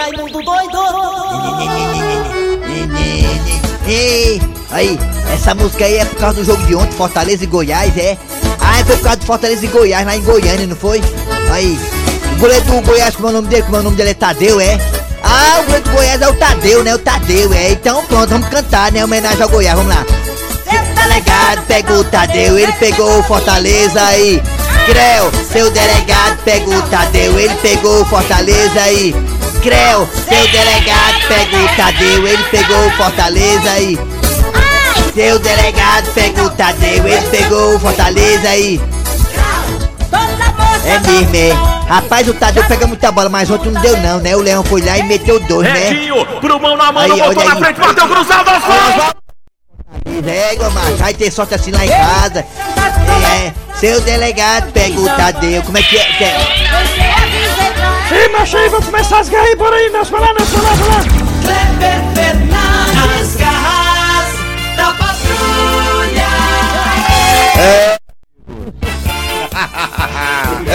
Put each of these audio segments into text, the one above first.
Raimundo doido! Ei, aí, essa música aí é por causa do jogo de ontem, Fortaleza e Goiás, é? Ah, é por causa de Fortaleza e Goiás, lá em Goiânia, não foi? Aí, o goleiro do Goiás, como é o nome dele? Como é o nome dele é Tadeu, é? Ah, o goleiro do Goiás é o Tadeu, né? O Tadeu, é? Então pronto, vamos cantar, né? Homenagem ao Goiás, vamos lá. Seu delegado pegou o Tadeu, ele pegou o Fortaleza aí. Creu, seu delegado pegou o Tadeu, ele pegou o Fortaleza aí. Creu, seu delegado pegou o Tadeu, ele pegou o Fortaleza aí. Seu delegado pegou o Tadeu, ele pegou o Fortaleza aí. É mesmo, é. Rapaz, o Tadeu pega muita bola, mas ontem não deu não, né? O Leão foi lá e meteu dois, né? Retinho, pro mão na mão, Aí, botou na frente, bateu cruzado! Régua, macho, vai ter sorte assim lá em casa. É, seu delegado pega o Tadeu, como é que é? Ei, macho, aí, vamos começar as guerras aí, bora aí, Nelson, vai lá, Nelson, vai lá, vai lá. Kleber Fernandes, garras da patrulha! É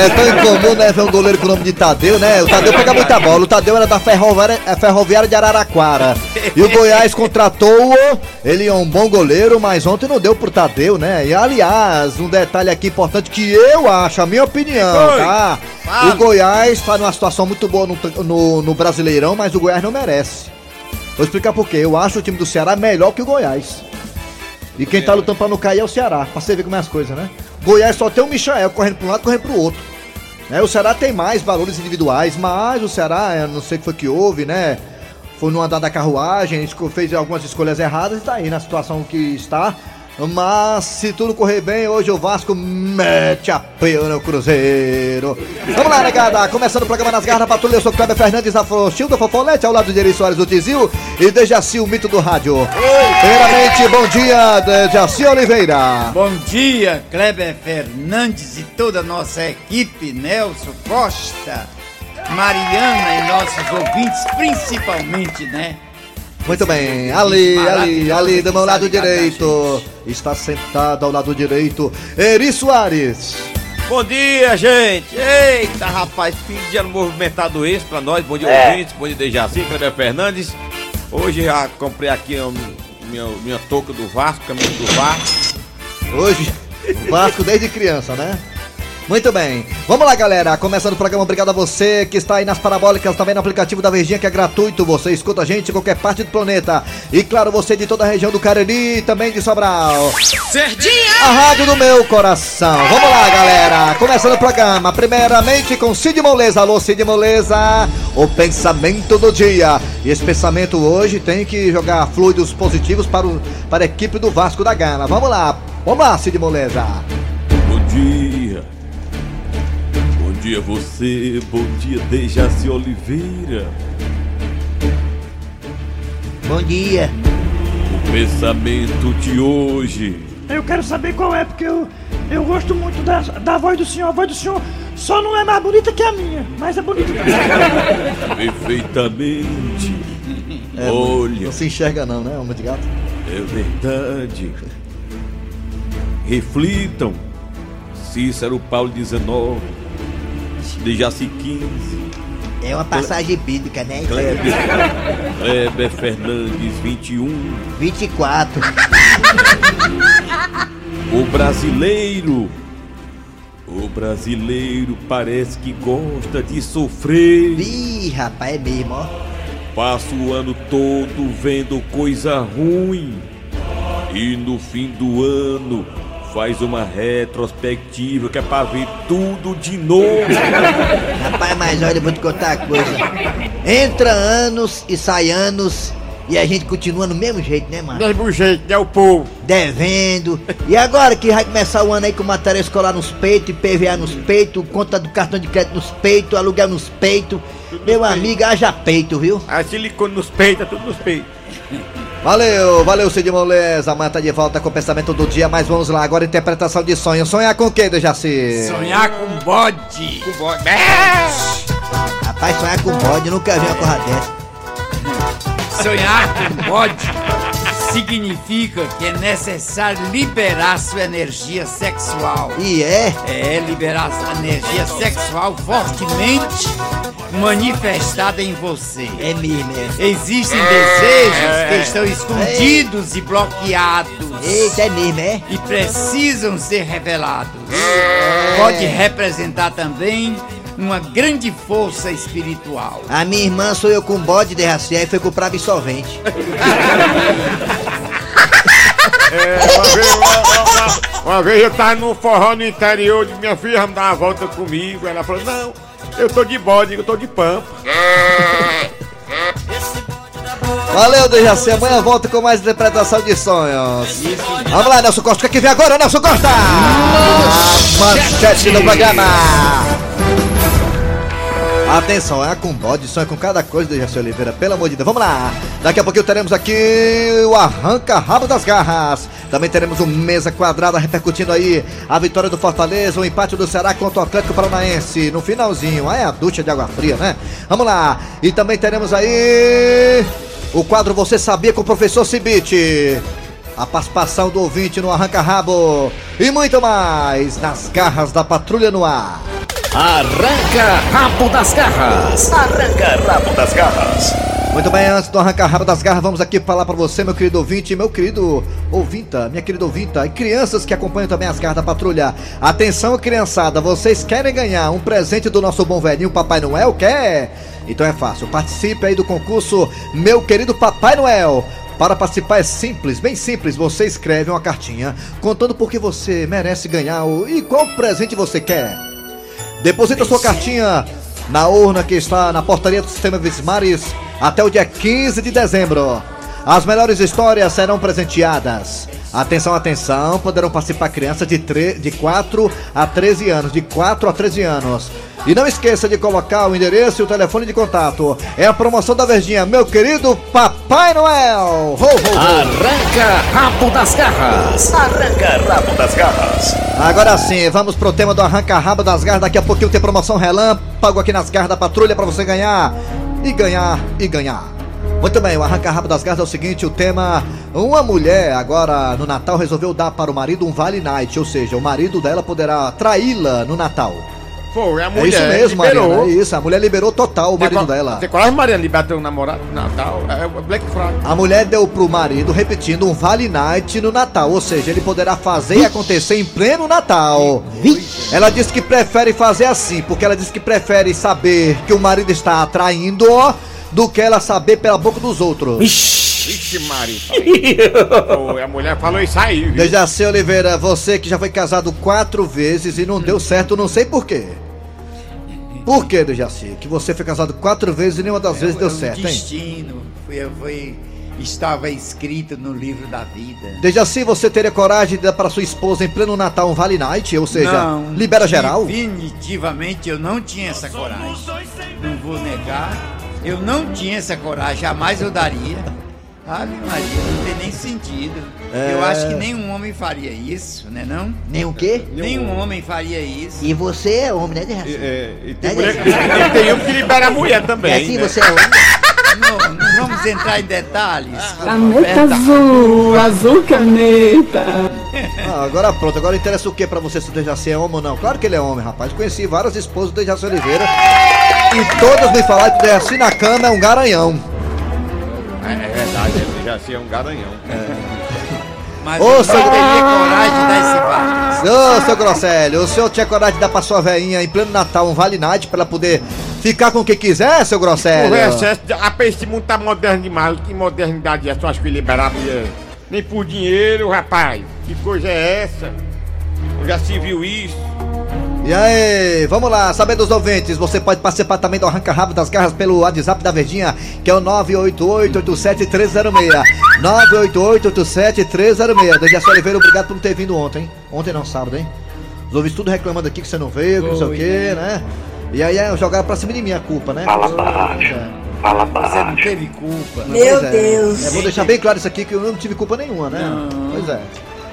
tão incomum, né, ver um goleiro com o nome de Tadeu, né? O Tadeu pega muita bola. O Tadeu era da Ferroviária, é, Ferroviária de Araraquara. E o Goiás contratou-o. Ele é um bom goleiro, mas ontem não deu pro Tadeu, né? E aliás, um detalhe aqui importante que eu acho, a minha opinião, tá? O Goiás tá numa situação muito boa no, no, no Brasileirão, mas o Goiás não merece. Vou explicar por quê. Eu acho o time do Ceará melhor que o Goiás. E quem tá lutando pra não cair é o Ceará, pra você ver como é as coisas, né? Goiás só tem o Michael correndo pra um lado correndo pro outro. Né? O Ceará tem mais valores individuais, mas o Ceará, eu não sei o que foi que houve, né? Foi no andar da carruagem, fez algumas escolhas erradas e tá aí na situação que está. Mas se tudo correr bem, hoje o Vasco mete a peia no Cruzeiro. Vamos lá, negada. Começando o programa nas garras patrulha, eu sou Kleber Fernandes da Frochilda Fofolete, ao lado de Eri Soares do Tizil e Dejaci, o mito do rádio. Primeiramente, bom dia, Dejaci Oliveira. Bom dia, Kleber Fernandes e toda a nossa equipe, Nelson Costa, Mariana e nossos ouvintes, principalmente, né? Muito bem, ali, ali, Maravilhosa ali do meu lado sabe direito. Está sentado ao lado direito, Eri Soares. Bom dia, gente! Eita, rapaz, fim de ano movimentado esse pra nós. Bom dia, É. ouvintes. Bom dia, Dejaci, Kleber Fernandes. Hoje já comprei aqui a minha, minha touca do Vasco, caminho do Vasco. Hoje, Vasco desde criança, né? Muito bem. Vamos lá, galera. Começando o programa, obrigado a você que está aí nas parabólicas, também no aplicativo da Verdinha, que é gratuito. Você escuta a gente em qualquer parte do planeta. E claro, você de toda a região do Cariri e também de Sobral. A rádio do meu coração. Vamos lá, galera. Começando o programa. Primeiramente com Cid Moleza. Alô, Cid Moleza. O pensamento do dia. E esse pensamento hoje tem que jogar fluidos positivos para, o, para a equipe do Vasco da Gana. Vamos lá. Vamos lá, Cid Moleza. Dia você, bom dia Dejaci Oliveira. Bom dia. O pensamento de hoje. Eu quero saber qual é, porque eu, eu gosto muito da, da voz do senhor. A voz do senhor só não é mais bonita que a minha, mas é bonita também. Perfeitamente. É, Olha, Não se enxerga não, né, homem de gato? é verdade. Reflitam. Cícero Paulo 19. Dejaci 15. É uma passagem bíblica, né? Kleber, Kleber Fernandes 21. 24. O brasileiro. O brasileiro parece que gosta de sofrer. Ih, rapaz, é mesmo, ó. Passa o ano todo vendo coisa ruim. E no fim do ano faz uma retrospectiva que é pra ver tudo de novo. Rapaz, mas olha, eu vou te contar uma coisa. Entra anos e sai anos e a gente continua no mesmo jeito, né, mano? Mesmo jeito, né, o povo? Devendo. E agora que vai começar o ano aí com matéria escolar nos peitos, IPVA nos peitos, conta do cartão de crédito nos peitos, aluguel nos peitos. Meu amigo, haja peito, viu? A silicone nos peitos, tudo nos peitos. Valeu, valeu, Cid Moleza. Amanhã tá de volta com o pensamento do dia, mas vamos lá. Agora interpretação de sonho. Sonhar com quem, Dejaci? Sonhar com bode. Com bode. Rapaz, sonhar com bode, nunca vi uma coisa dessa. Sonhar com bode significa que é necessário liberar sua energia sexual. E é? É liberar a energia sexual fortemente manifestada em você. É mesmo, é. Existem desejos que estão escondidos e bloqueados Eita, é mesmo, é? e precisam ser revelados. Pode representar também uma grande força espiritual. A minha irmã sou eu com bode de racié e foi comprar absorvente. É, uma, vez, uma, uma- uma vez eu tava no forró no interior, disse, minha filha vamos dar uma volta comigo. Ela falou, não, eu tô de bode, eu tô de pampa. Valeu, Dejaci. Amanhã volta com mais interpretação de sonhos. Vamos lá, Nelson Costa. O que, é que vem agora, Nelson Costa? Manchete do programa. Atenção, é com bode, sonha com cada coisa, Dejaci Oliveira. Pelo amor de Deus. Vamos lá. Daqui a pouquinho teremos aqui o arranca-rabo das garras. Também teremos o Mesa Quadrada repercutindo aí a vitória do Fortaleza, o empate do Ceará contra o Atlético Paranaense. No finalzinho, aí é a ducha de água fria, né? Vamos lá. E também teremos aí o quadro Você Sabia com o professor Cibite. A participação do ouvinte no Arranca Rabo. E muito mais nas garras da Patrulha no Ar. Arranca rabo das garras. Arranca rabo das garras. Muito bem, antes do Arranca Rabo das Garras, vamos aqui falar pra você, meu querido ouvinte, meu querido ouvinta, minha querida ouvinta, e crianças que acompanham também as garras da patrulha. Atenção, criançada, vocês querem ganhar um presente do nosso bom velhinho Papai Noel? Quer? Então é fácil, participe aí do concurso Meu Querido Papai Noel. Para participar é simples, bem simples. Você escreve uma cartinha contando por que você merece ganhar o, e qual presente você quer. Deposita sua cartinha na urna que está na portaria do Sistema Vismares até o dia 15 de dezembro. As melhores histórias serão presenteadas. Atenção, atenção, poderão participar crianças de, de 4 a 13 anos, de 4 a 13 anos. E não esqueça de colocar o endereço e o telefone de contato. É a promoção da Verdinha, meu querido Papai Noel! Ho, ho, ho. Arranca rabo das garras. Arranca rabo das garras. Agora sim, vamos pro tema do arranca-rabo das garras. Daqui a pouquinho tem promoção relâmpago aqui nas garras da patrulha pra você ganhar. E ganhar, e ganhar. Muito bem, o arranca-rabo das garras é o seguinte: o tema. Uma mulher agora no Natal resolveu dar para o marido um Vale Night, ou seja, o marido dela poderá traí-la no Natal. Foi, a é mulher isso mesmo, liberou. Mariana. É isso, a mulher liberou total o marido dela. Você quase, Mariana, libertou o namorado no Natal? É o Black Friday. A mulher deu pro marido, repetindo, um Vale Night no Natal, ou seja, ele poderá fazer e acontecer em pleno Natal. Ela disse que prefere fazer assim, porque ela disse que prefere saber que o marido está atraindo do que ela saber pela boca dos outros. Vixe, Mari. Foi, a mulher falou isso aí? Dejaci Oliveira, você que já foi casado quatro vezes e não deu certo, não sei por quê. Por que, Dejaci? Que você foi casado quatro vezes e nenhuma das vezes deu É um certo, hein? destino. Foi, estava escrito no livro da vida. Dejaci, você teria coragem de dar para sua esposa em pleno Natal um Vale Night? Ou seja, não, libera geral? Definitivamente eu não tinha essa coragem. Não vou negar. Eu não tinha essa coragem, jamais eu daria. Ave Maria, não tem nem sentido. Eu É. acho que nenhum homem faria isso, né não? Nem o quê? Nenhum homem faria isso. E você é homem, né, Dejaci? É, e tem, É, mulher, tem um que libera a mulher também. É assim, né? você é homem? Não, não vamos entrar em detalhes. Caneta azul, azul caneta. Ah, agora pronto, agora interessa o que pra você se o Dejaci é homem ou não? Claro que ele é homem, rapaz. Conheci várias esposas do Dejaci Oliveira e todas me falaram que o Dejaci na cama é um garanhão. É, é verdade, ele já assim é um garanhão. Mas Ô, eu não seu- teria coragem de dar esse. Ô, seu Grosselio, o senhor tinha coragem de dar pra sua veinha em pleno Natal um Vale Night pra ela poder ficar com o que quiser, seu Grosselio? O excesso, rapaz, esse mundo tá moderno demais. Que modernidade é essa? Eu acho que liberar a mulher. Nem por dinheiro, rapaz. Que coisa é essa? Já se viu isso? E aí, vamos lá, saber dos ouvintes, você pode participar também do Arranca Rabo das Garras pelo WhatsApp da Verdinha, que é o 988-87306. 988-87306. Dejaci Oliveira, obrigado por não ter vindo ontem, hein? Ontem não, sábado, hein? Os ouvintes tudo reclamando aqui que você não veio, que não sei o quê, né? E aí é, jogaram pra cima de mim a culpa, né? Fala baixo. É. Fala Você não baixo. teve culpa. Meu Deus! É bom deixar bem claro isso aqui que eu não tive culpa nenhuma, né? Não. Pois é.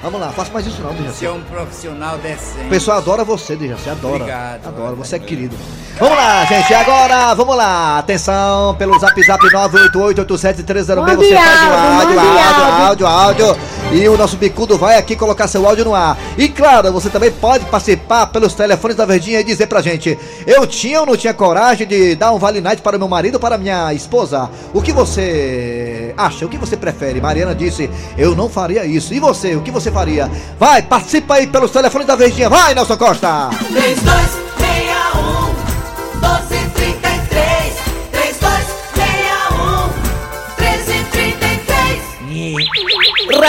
Vamos lá, faça mais isso não, Dejaci. Você é um profissional decente. O pessoal adora você, Dejaci, adora. Obrigado. Adora, você é querido. Vamos lá, gente, agora, vamos lá. Atenção, pelo zap zap 988-87306, Mande você faz o áudio, áudio, áudio, áudio. E o nosso bicudo vai aqui colocar seu áudio no ar. E claro, você também pode participar pelos telefones da Verdinha e dizer pra gente: eu tinha ou não tinha coragem de dar um Vale Night para meu marido ou para minha esposa? O que você acha? O que você prefere? Mariana disse: eu não faria isso. E você, o que você faria? Vai, participa aí pelos telefones da Verdinha. Vai, Nelson Costa! 3261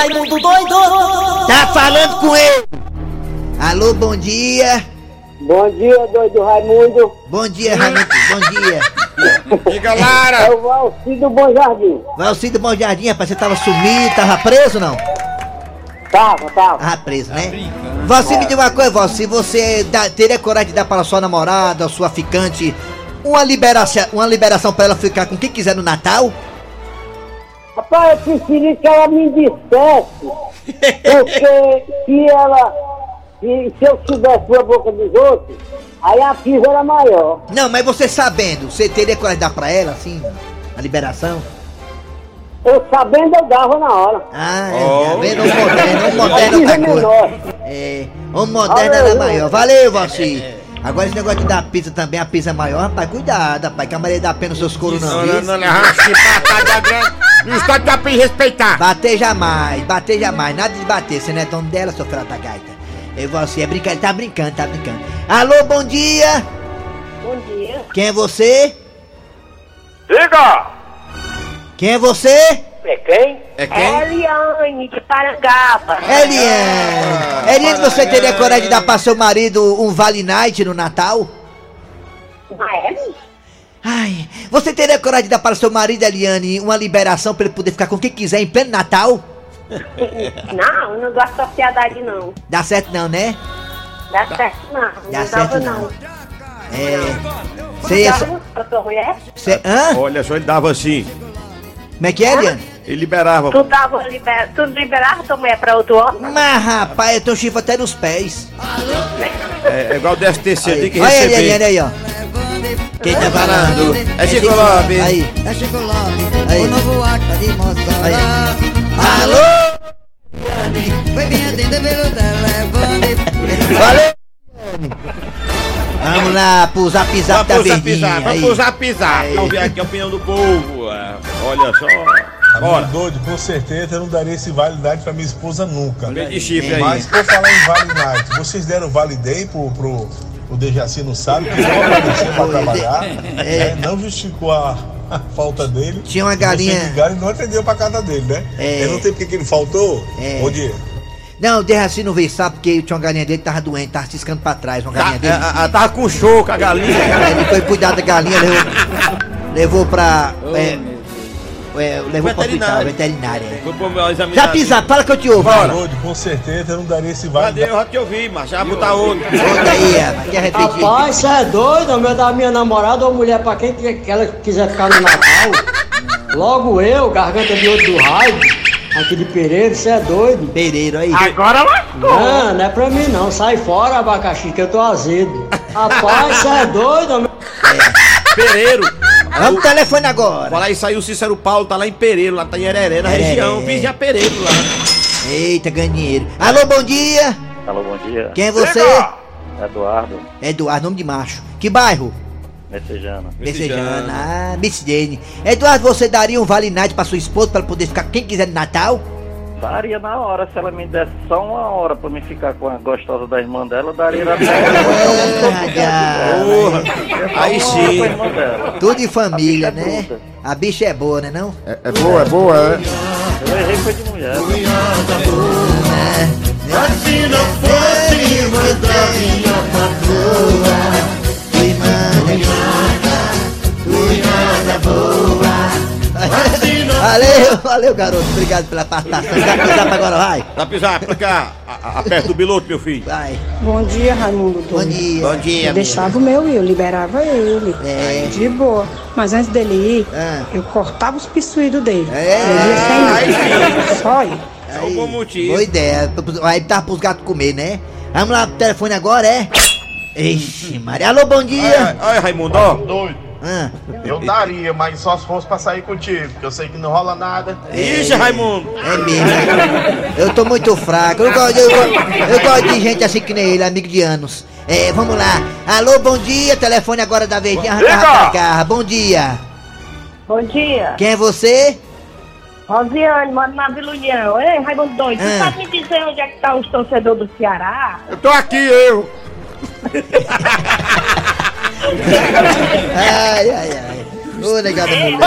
Raimundo doido! Tá falando com ele! Alô, bom dia! Bom dia, doido Raimundo. Bom dia, Raimundo, bom dia! Diga, É Lara! o Valci do Bom Jardim. Valcido Bom Jardim, rapaz, você tava sumido, tava preso não? Tava, tava. Tava preso, né? Valci, me diga uma coisa, Valci, você dá- teria coragem de dar para sua namorada, sua ficante, uma liberação, uma liberação para ela ficar com quem quiser no Natal? Rapaz, eu preferi que ela me dissesse. Porque se ela. Se, se eu soubesse a boca dos outros, aí a pisa era maior. Não, mas você sabendo, você teria coragem de dar pra ela, assim, a liberação? Eu sabendo, eu dava na hora. Ah, é, Oh. vendo? O moderno, o moderno tá é coisa. É, o moderno era maior. Valeu, Valci. Agora esse negócio de dar pizza também, a pizza é maior, rapaz, cuidado, rapaz, que a Maria dá pena nos seus coros não, Não, viu? não, não, não, racha, patada grande. Não está de pra respeitar. Bater jamais, bater jamais, nada de bater, você não é dono dela, seu filho da gaita. E você é brincando, tá brincando, tá brincando. Alô, bom dia! Bom dia. Quem é você? Diga! Quem é você? É quem? É quem? Eliane de Parangaba. Eliane! Eliane, você teria coragem de dar pra seu marido um Vale Night no Natal? Ah, é? Ai, você teria coragem de dar para seu marido, Eliane, uma liberação pra ele poder ficar com quem quiser em pleno Natal? Não, não gosto da sociedade, não. Dá certo não, né? Dá certo, não. Dá certo não. É. Você ia. só- pra sua mulher? Cê, hã? Olha só, ele dava assim. Como é que é, Eliane? Ele liberava. Tu, dava, liber... tu liberava tua mulher pra outro homem? Mas rapaz, eu tenho chifre até nos pés. É, é igual o DSTC, tem que Olha aí, receber. Eliane, aí, ó. Quem tá falando? É Chico Lopes. Aí. É Chico Lopes, Aí. o novo acta de. Aí. Alô? Foi me atender pelo telefone. Valeu! Vamos lá pro zap zap da verdinha. vamos usar pisar. Vamos ver aqui a opinião do povo. é, Olha só. Bora. Doido, com certeza eu não daria esse Night pra minha esposa nunca. Vem de chifre aí. Mas por falar em Night, vocês deram Vale Day pro, pro o Dejaci não sabe, que não apareceu pra trabalhar, né? não justificou a, a falta dele. Tinha uma galinha- ligaram e não atendeu pra casa dele, né? É. Eu não sei porque que ele faltou. É. Ô, Diego. Não, o Derraci não veio, sabe? Porque tinha uma galinha dele que tava doente, tava ciscando pra trás, uma Tá, galinha é, dele. a- a- tava com show com a galinha. Ele foi cuidar da galinha, levou, levou pra. É, é, levou pro hospital, Veterinário. veterinária. é. Foi pro examinar. Já pisar, fala que eu te ouvo. Bora. Com certeza eu não daria esse Vale Cadê? Eu já te ouvi, mas já vou botar outro. Conta aí, rapaz? Rapaz, você é doido? Meu da minha namorada ou mulher pra quem que ela quiser ficar no Natal? Logo eu, garganta de outro do raio, aqui de Pereira, você é doido? Pereiro aí. Não, não é pra mim não, sai fora abacaxi que eu tô azedo. Rapaz, você é doido? meu? Pereiro. Vamos pro telefone agora. Falar isso aí, o Cícero Paulo tá lá em Pereiro, lá tá em Hereré, na Hereré. região. Vizinha Pereiro lá. Eita, ganhei dinheiro. Alô, bom dia. Alô, bom dia. Quem é você? Eduardo, Eduardo, nome de macho. Que bairro? Messejana. Messejana. Ah, Miss Jane. Eduardo, você daria um vale night pra sua esposa pra ela poder ficar com quem quiser no Natal? Daria na hora, se ela me desse só uma hora pra me ficar com a gostosa da irmã dela, eu daria na hora. Aí sim. Irmã. Tudo em família, é né? bruta. A bicha é boa, né não? É, é boa, é boa, é. Eu errei foi de mulher. Valeu, valeu, garoto. Obrigado pela participação. Zap, zap agora, vai. Pra pisar, pra cá. A- Aperta o piloto, meu filho. Vai. Bom dia, Raimundo Bom dia. Bom dia, Eu deixava o meu ir, eu liberava ele. É. De boa. Mas antes dele ir, Ah. eu cortava os pissuídos dele. É. Ele ia sem nada. Só ir. É um bom motivo. Boa ideia. Aí tá pros gatos comer, né? Vamos lá pro telefone agora, é? Ixi, Maria. Alô, bom dia. Olha, Raimundo, ó. Doido. Ah, Eu daria, mas só se fosse pra sair contigo, porque eu sei que não rola nada. Ixi, Raimundo. é mesmo. né? Eu tô muito fraco. Eu gosto, eu, gosto- eu gosto de gente assim que nem ele, amigo de anos. É, vamos lá. Alô, bom dia. Telefone agora da Verdinha. Garra. Bom dia. Bom dia. Quem é você? Rosiane, moro na Vila União. Ei, Raimundo Doido, Ah. tu sabe me dizer onde é que tá os torcedores do Ceará? Eu tô aqui, eu. Ai, ai, ai. Ô, negada mulher.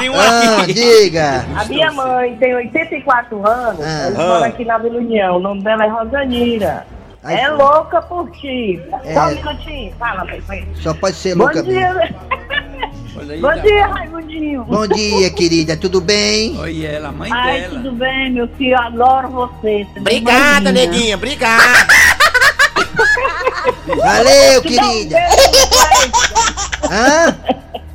Tem um Ah, aqui. diga. A minha mãe tem 84 anos, Ah. eles Ah. moram aqui na Vila União. O nome dela é Rosanira. Ai, é louca por ti. É. Só um minutinho, fala, vai. Só pode ser Bom louca mesmo. dia. Bom dia, Raimundinho. Bom dia, querida. Tudo bem? Olha ela, a mãe Ai, dela. tudo bem, meu filho? Adoro você. você é Obrigada, neguinha, obrigada. Valeu, um querida. Hã?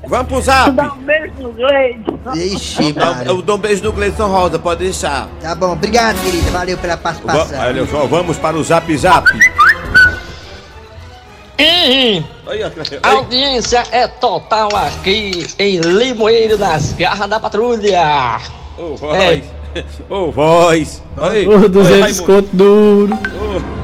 Vamos pro zap. dá um beijo no Gleide. Ixi, Eu, dou um beijo no Gleison Rosa, pode deixar. Tá bom, obrigado, querida. Valeu pela Va- participação. Olha só, vamos para o zap zap. A audiência é total aqui em Limoeiro das Garras da Patrulha. Ô, voz. Ô, voz. Aí, Ô, 200 Raimundo. conto duro.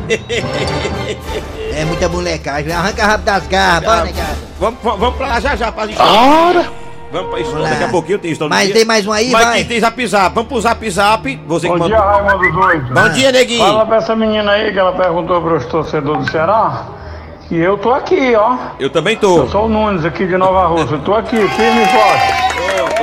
É muita molecagem. Arranca rabo das garras, bora, negado. Vamos, vamos vamos pra lá já já, pra história. Ora! Vamos pra lá. Daqui a pouquinho tem história. Mas tem dia. mais um aí, Mas vai. tem, tem zap zap. Vamos pro zap zap. Você que Bom dia, manda. Raimundo Doido. Bom dia, neguinho. Fala pra essa menina aí que ela perguntou pros torcedores do Ceará. Que eu tô aqui, ó. Eu também tô. Eu sou o Nunes aqui de Nova Rússia. Eu tô aqui, firme e forte.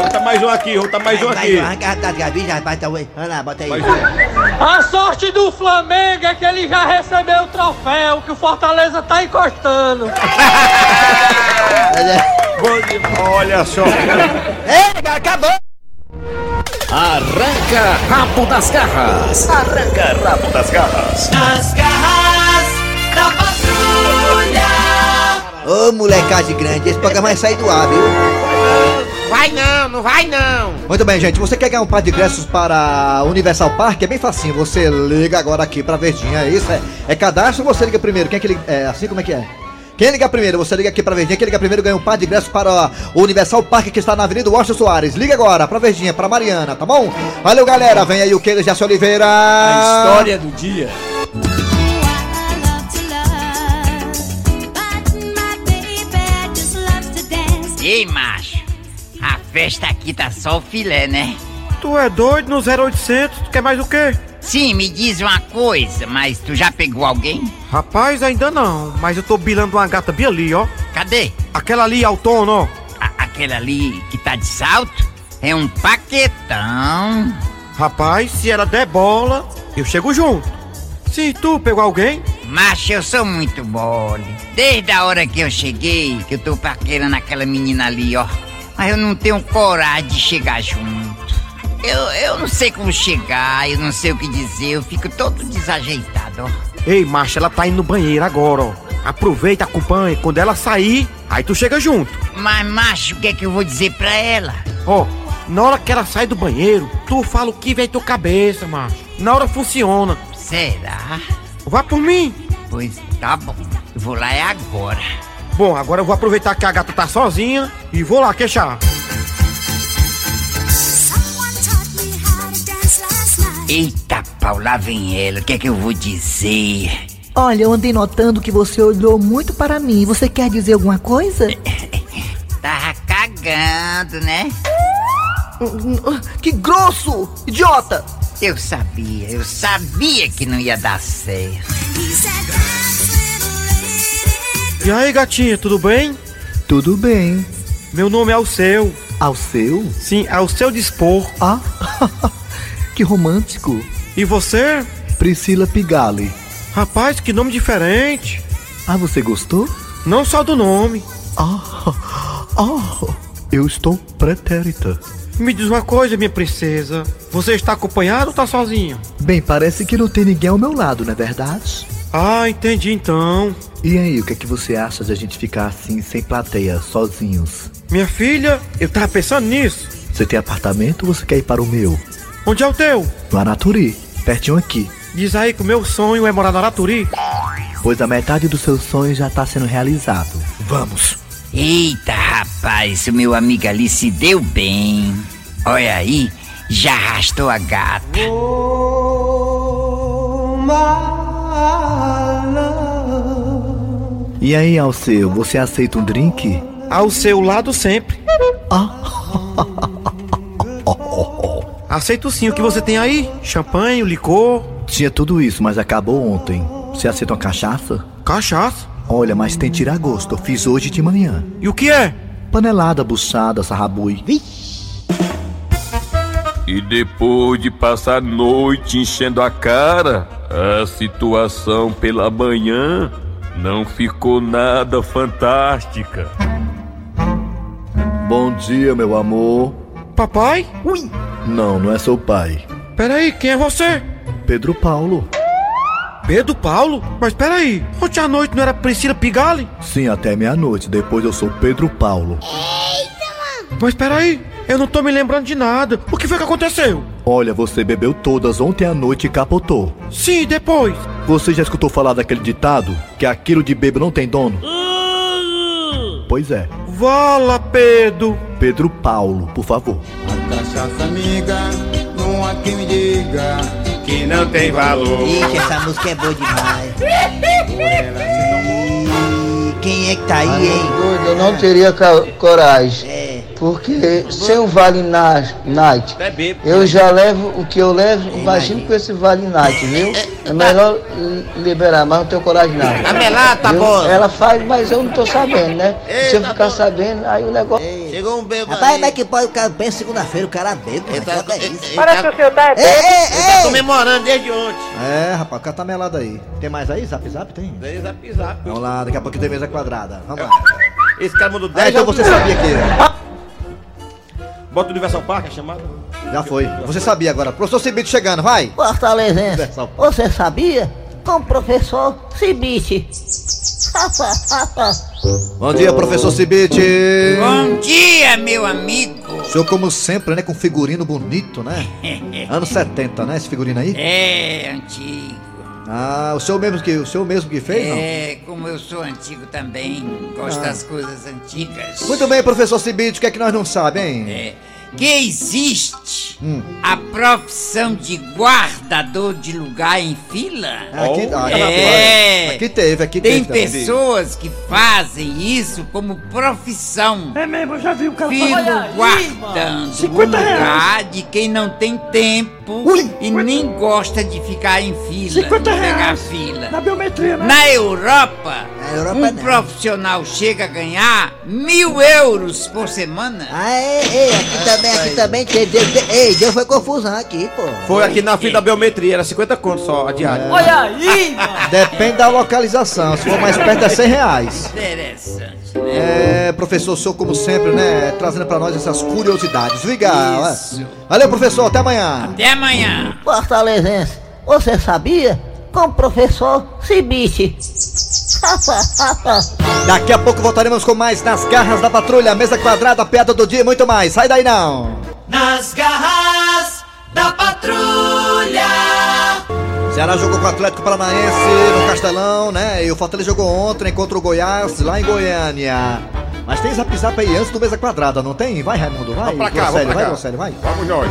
Vamos tá mais um aqui, vamos tá mais um aqui. das tá, bota. Mais um. A sorte do Flamengo é que ele já recebeu o troféu que o Fortaleza tá encostando. Olha só. Ei, acabou. Arranca rabo das garras. Arranca rabo das garras. Nas garras da patrulha. Ô, molecagem grande. Esse programa vai sair do ar, viu? Vai não, não vai não. Muito bem, gente. Você quer ganhar um par de ingressos para Universal Park? É bem facinho. Você liga agora aqui pra Verdinha. É isso? É, é cadastro ou você liga primeiro? Quem é que liga? É assim como é que é? Quem liga primeiro? Você liga aqui pra Verdinha. Quem liga primeiro ganha um par de ingressos para o Universal Park que está na Avenida Washington Soares. Liga agora pra Verdinha, pra Mariana, tá bom? Valeu, galera. Vem aí o que Jaci Oliveira. A história do dia. Ei, macho. A festa aqui tá só o filé, né? Tu é doido no 0800? Tu quer mais o quê? Sim, me diz uma coisa, mas tu já pegou alguém? Rapaz, ainda não. Mas eu tô bilando uma gata bem ali, ó. Cadê? Aquela ali, autônoma, ó. A- aquela ali que tá de salto? É um paquetão. Rapaz, se ela der bola, eu chego junto. Se tu pegou alguém, Macho, eu sou muito mole. Desde a hora que eu cheguei, que eu tô paquerando aquela menina ali, ó. Mas eu não tenho coragem de chegar junto. Eu, eu não sei como chegar, eu não sei o que dizer, eu fico todo desajeitado, ó. Ei, macho, ela tá indo no banheiro agora, ó. Aproveita, acompanha. Quando ela sair, aí tu chega junto. Mas, macho, o que é que eu vou dizer pra ela? Ó, na hora que ela sai do banheiro, tu fala o que vem tua cabeça, macho. Na hora funciona. Será? Vá por mim. Pois tá bom. Eu vou lá é agora. Bom, agora eu vou aproveitar que a gata tá sozinha e vou lá queixar. Eita, pau, lá vem ela. O que é que eu vou dizer? Olha, eu andei notando que você olhou muito para mim. Você quer dizer alguma coisa? Tava cagando, né? Que grosso! Idiota! Eu sabia, eu sabia que não ia dar certo. E aí, gatinha, tudo bem? Tudo bem. Meu nome é Alceu. Alceu? Sim, ao seu dispor. Ah, que romântico. E você? Priscila Pigali. Rapaz, que nome diferente. Ah, você gostou? Não só do nome. Ah, ah, eu estou pretérita. Me diz uma coisa, minha princesa. Você está acompanhado ou tá sozinha? Bem, parece que não tem ninguém ao meu lado, não é verdade? Ah, entendi então. E aí, o que é que você acha de a gente ficar assim, sem plateia, sozinhos? Minha filha, eu tava pensando nisso. Você tem apartamento ou você quer ir para o meu? Onde é o teu? No Araturi, pertinho aqui. Diz aí que o meu sonho é morar no Araturi. Pois a metade dos seus sonhos já tá sendo realizado. Vamos. Eita, rapaz, o meu amigo ali se deu bem. Olha aí, já arrastou a gata. E aí, Alceu, você aceita um drink? Ao seu lado sempre. Aceito sim. O que você tem aí? Champanhe, licor? Tinha tudo isso, mas acabou ontem. Você aceita uma cachaça? Cachaça? Olha, mas tem tiragosto. Eu fiz hoje de manhã. E o que é? Panelada, buchada, sarrabui. E depois de passar a noite enchendo a cara, a situação pela manhã não ficou nada fantástica. Bom dia, meu amor. Papai? Ui! Não, não é seu pai. Peraí, quem é você? Pedro Paulo. Pedro Paulo? Mas peraí, ontem à noite não era Priscila Pigali? Sim, até meia-noite. Depois eu sou Pedro Paulo. Mas peraí, eu não tô me lembrando de nada. O que foi que aconteceu? Olha, você bebeu todas ontem à noite e capotou. Sim, depois. Você já escutou falar daquele ditado? Que aquilo de bebo não tem dono? Pois é. Vala, Pedro. Pedro Paulo, por favor. Cachaça amiga, não há quem me diga que não tem valor. Ixi, essa música é boa demais. Ih, Quem é que tá aí, hein? Doido, eu não teria coragem. Porque sem o Vale Na- Night, eu já levo o que eu levo, imagina com esse Vale Night, viu? É melhor li- liberar, mas não tenho coragem não. A melata, Viu? bola. Ela faz, mas eu não tô sabendo, né? Se eu ficar sabendo, aí o negócio. Chegou um bêbado Rapaz, como é que pode o cara bem segunda-feira, o cara bêbado? Mas tá- é isso? Parece que o senhor tá- ei, ei! comemorando desde ontem. É, rapaz, o cara tá melado aí. Tem mais aí? Zap zap tem? Tem zap zap. Vamos lá, daqui a pouco tem mesa quadrada. Vamos lá. Esse cara mandou Ah, 10 então você sabia que. Bota o Universal Park, a chamada. Já foi. Você sabia agora. Professor Cibito chegando, vai. Fortalezense, você sabia? Com o professor Cibite. Bom dia, professor Cibite. Bom dia, meu amigo. O senhor, como sempre, né? Com figurino bonito, né? Anos 70, né? Esse figurino aí? É, antigo. Ah, o senhor mesmo que, o senhor mesmo que fez, não? É, como eu sou antigo também, gosto Ah. das coisas antigas. Muito bem, professor Cibite, o que é que nós não sabemos, hein? É, que existe Hum. a profissão de guardador de lugar em fila? Aqui, ah, é. aqui teve, aqui Tem teve. também. pessoas que fazem isso como profissão. É mesmo, eu já vi o cara Fico guardando o 50 lugar reais. de quem não tem tempo e nem gosta de ficar em fila, 50 de pegar reais. fila. Na biometria, né? Na Europa, Europa um não. profissional chega a ganhar mil euros por semana. Ah, é, ei, aqui também, aqui também teve. Deu, deu- ei, deu foi confusão aqui, pô. Foi aqui na fila da biometria, era 50 conto só a diária. Olha aí, Depende da localização. Se for mais perto é 100 reais. Interessante? É, professor, o senhor, como sempre, né? Trazendo pra nós essas curiosidades. Legal. Isso. Valeu, professor. Até amanhã. Até amanhã. Fortalezense, você sabia? Com o professor Cibite. Daqui a pouco voltaremos com mais Nas Garras da Patrulha, Mesa Quadrada, Piada do Dia e muito mais. Sai daí não. Nas garras da patrulha. Ceará jogou com o Atlético Paranaense no Castelão, né? E o Fortaleza jogou ontem contra o Goiás lá em Goiânia. Mas tem zap zap aí antes do Mesa Quadrada, não tem? Vai, Raimundo, vai. Vamos pra cá, Grosselio, vamos pra vai, cá. Grosselio, vai. Vamos nós.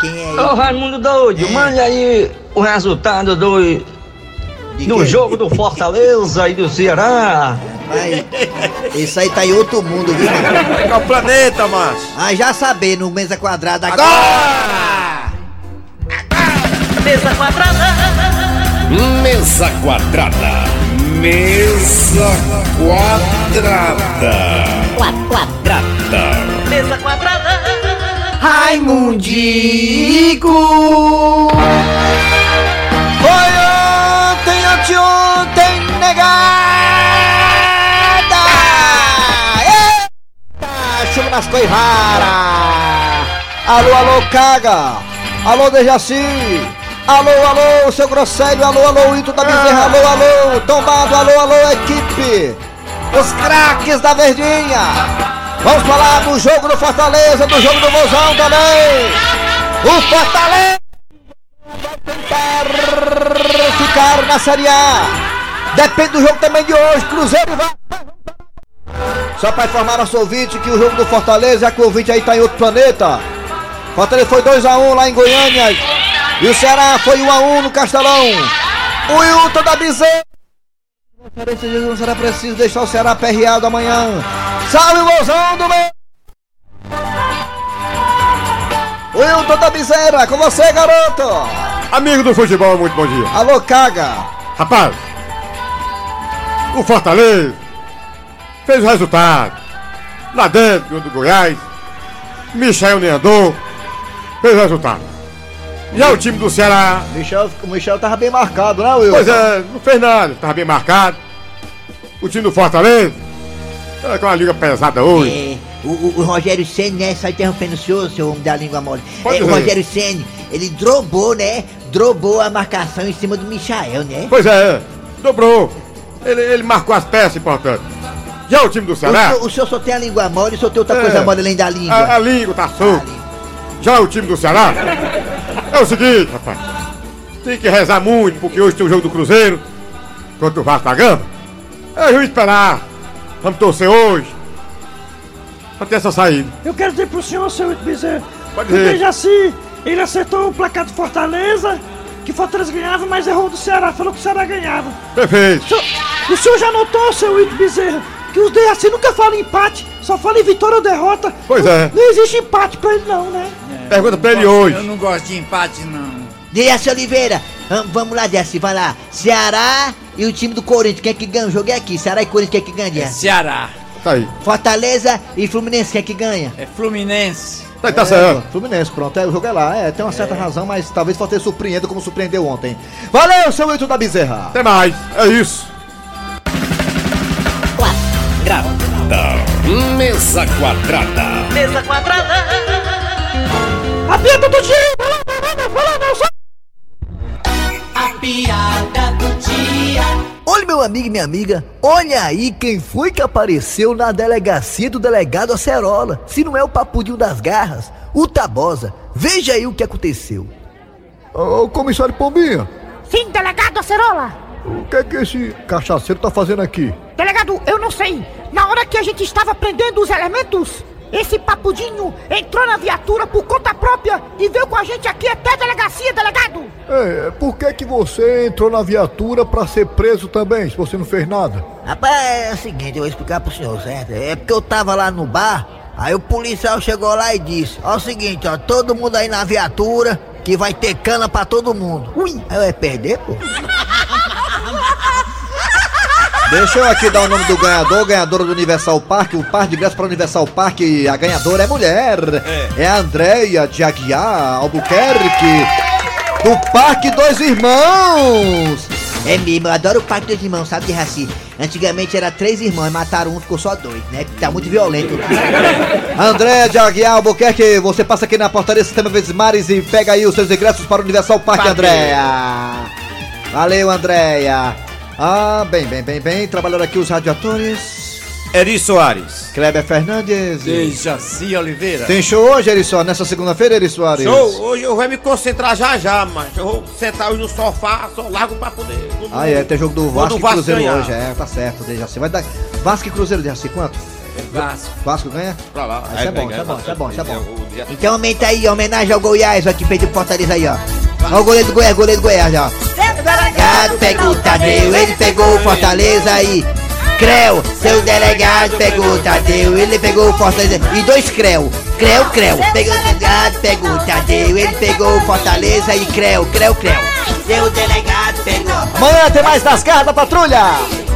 Quem é Ô Raimundo doido, mande aí o resultado do, do jogo do Fortaleza e do Ceará. Vai. Isso aí tá em outro mundo, viu? É o planeta, macho. Ah, já saber no mesa quadrada agora! Mesa quadrada. Mesa quadrada. Mesa quadrada. Quadrada. Mesa quadrada. Raimundico! Foi ontem, anteontem, negada! Eita, chuva nas coivaras! Alô, alô, caga! Alô, Dejaci! Alô, alô, seu Grosselho! Alô, alô, Ito da Bezerra! Alô, alô, tombado! Alô, alô, equipe! Os craques da Verdinha! Vamos falar do jogo do Fortaleza, do jogo do Mozão também! O Fortaleza vai tentar ficar na Série A. Depende do jogo também de hoje. Cruzeiro vai. Só para informar nosso ouvinte que o jogo do Fortaleza, já que o ouvinte aí tá em outro planeta. Fortaleza foi 2x1 lá em Goiânia. E o Ceará foi 1x1 no Castelão. O Hilton da Bezerra. Referência de não será preciso deixar o Ceará perreado amanhã. Salve o Mozão do meio. Hilton da Bezerra, com você, garoto. Amigo do futebol, muito bom dia. Alô, caga. Rapaz, o Fortaleza fez o resultado. Lá dentro do Goiás, Michel Neandor fez o resultado. E é o time do Ceará. Michel, o Michel tava bem marcado, né, Will? Pois é, não fez nada, tava bem marcado. O time do Fortaleza. É com uma liga pesada hoje. É, o, o- o Rogério Senni, né? Só interrompendo o senhor, seu homem da língua mole. É, o. Rogério Senni, ele drobou, né? Drobou a marcação em cima do Michael, né? Pois é, dobrou. Ele, ele marcou as peças importantes. E é o time do O Ceará. senhor, o senhor só tem a língua mole, o senhor tem outra É. coisa mole além da língua. A, a língua tá solta. Já é o time do Ceará. É o seguinte, rapaz. Tem que rezar muito, porque hoje tem o jogo do Cruzeiro contra o Vasco da Gama. É juiz esperar. Vamos torcer hoje. Pra ter essa saída. Eu quero dizer pro senhor, seu Bezerra, Pode que o dizer. Dejaci, ele acertou o placar do Fortaleza, que Fortaleza ganhava, mas errou do Ceará, falou que o Ceará ganhava. Perfeito. O senhor, o senhor já notou, seu Ito Bezerra, que os Dejaci nunca falam em empate, só falam em vitória ou derrota. Pois é. Não existe empate pra ele não, né? Pergunta pra ele hoje. Eu não gosto de empate, não. Dejaci Oliveira, vam- vamos lá, Dejaci, vai lá. Ceará e o time do Corinthians, quem é que ganha? O jogo é aqui. Ceará e Corinthians, quem é que ganha, Dejaci? Ceará. Tá aí. Fortaleza e Fluminense, quem é que ganha? É Fluminense. Tá, tá É, certo. Fluminense, pronto. É, o jogo é lá. É, tem uma certa razão, mas talvez o Fortaleza surpreenda como surpreendeu ontem. Valeu, seu Hilton da Bezerra. Até mais. É isso. Mesa quadrada. Mesa quadrada. A piada do dia! Vai lá, vai lá, vai lá, não, só... A piada do dia. Olha, meu amigo e minha amiga, olha aí quem foi que apareceu na delegacia do delegado Acerola. Se não é o papudinho das garras, o Tabosa. Veja aí o que aconteceu. Ô, comissário Pombinha, Sim, delegado Acerola. o que é que esse cachaceiro tá fazendo aqui? Delegado, eu não sei. Na hora que a gente estava prendendo os elementos, esse papudinho entrou na viatura por conta própria e veio com a gente aqui até a delegacia, delegado. É, por que que você entrou na viatura pra ser preso também, se você não fez nada? Rapaz, é o seguinte, eu vou explicar pro senhor, certo? É porque eu tava lá no bar, aí o policial chegou lá e disse: Ó, o seguinte, ó, todo mundo aí na viatura, que vai ter cana pra todo mundo. Ui, aí eu ia perder, pô. Deixa eu aqui dar o nome do ganhador, ganhadora do Universal Park, o par de ingresso para o Universal Park, a ganhadora é mulher. É, a Andréia de Aguiar Albuquerque, do Parque Dois Irmãos. É mesmo, eu adoro o Parque dos Irmãos, sabe, Dejaci? Antigamente era três irmãos, mataram um, ficou só dois, né? Tá muito violento. Andréia de Aguiar Albuquerque, você passa aqui na portaria Sistema Verdes Mares e pega aí os seus ingressos para o Universal Park, Parque. Andréia. Valeu, Andréia. Ah, bem, bem, bem, bem. Trabalharam aqui os radioatores. Eri Soares. Kleber Fernandes. Dejaci Oliveira. Tem show hoje, Eri Soares? Nessa segunda-feira, Eri Soares? Show, hoje eu vou me concentrar já já, mas eu vou sentar hoje no sofá, só largo pra poder. Ah, é, tem jogo do Vasco o e Cruzeiro ganhar. hoje, é, tá certo, Dejaci. Vai dar. Vasco e Cruzeiro, Dejaci, quanto? Vasco. Vasco ganha? Pra lá. Ah, Isso é bom, isso é bom, isso é bom, isso é bom. Então aumenta aí, em homenagem ao Goiás, ó, que perdeu o Fortaleza aí, ó. Ó o goleiro do Goiás, goleiro do Goiás, ó. Delegado pegou o Tadeu, ele pegou o Fortaleza aí. Creu, seu delegado pegou o Tadeu, ele pegou o Fortaleza. E dois Creu, Creu, Creu. Pegou o delegado, pegou o Tadeu, ele pegou o Fortaleza e Creu, Creu, Creu. Seu delegado pegou. Amanhã tem mais das garras da patrulha!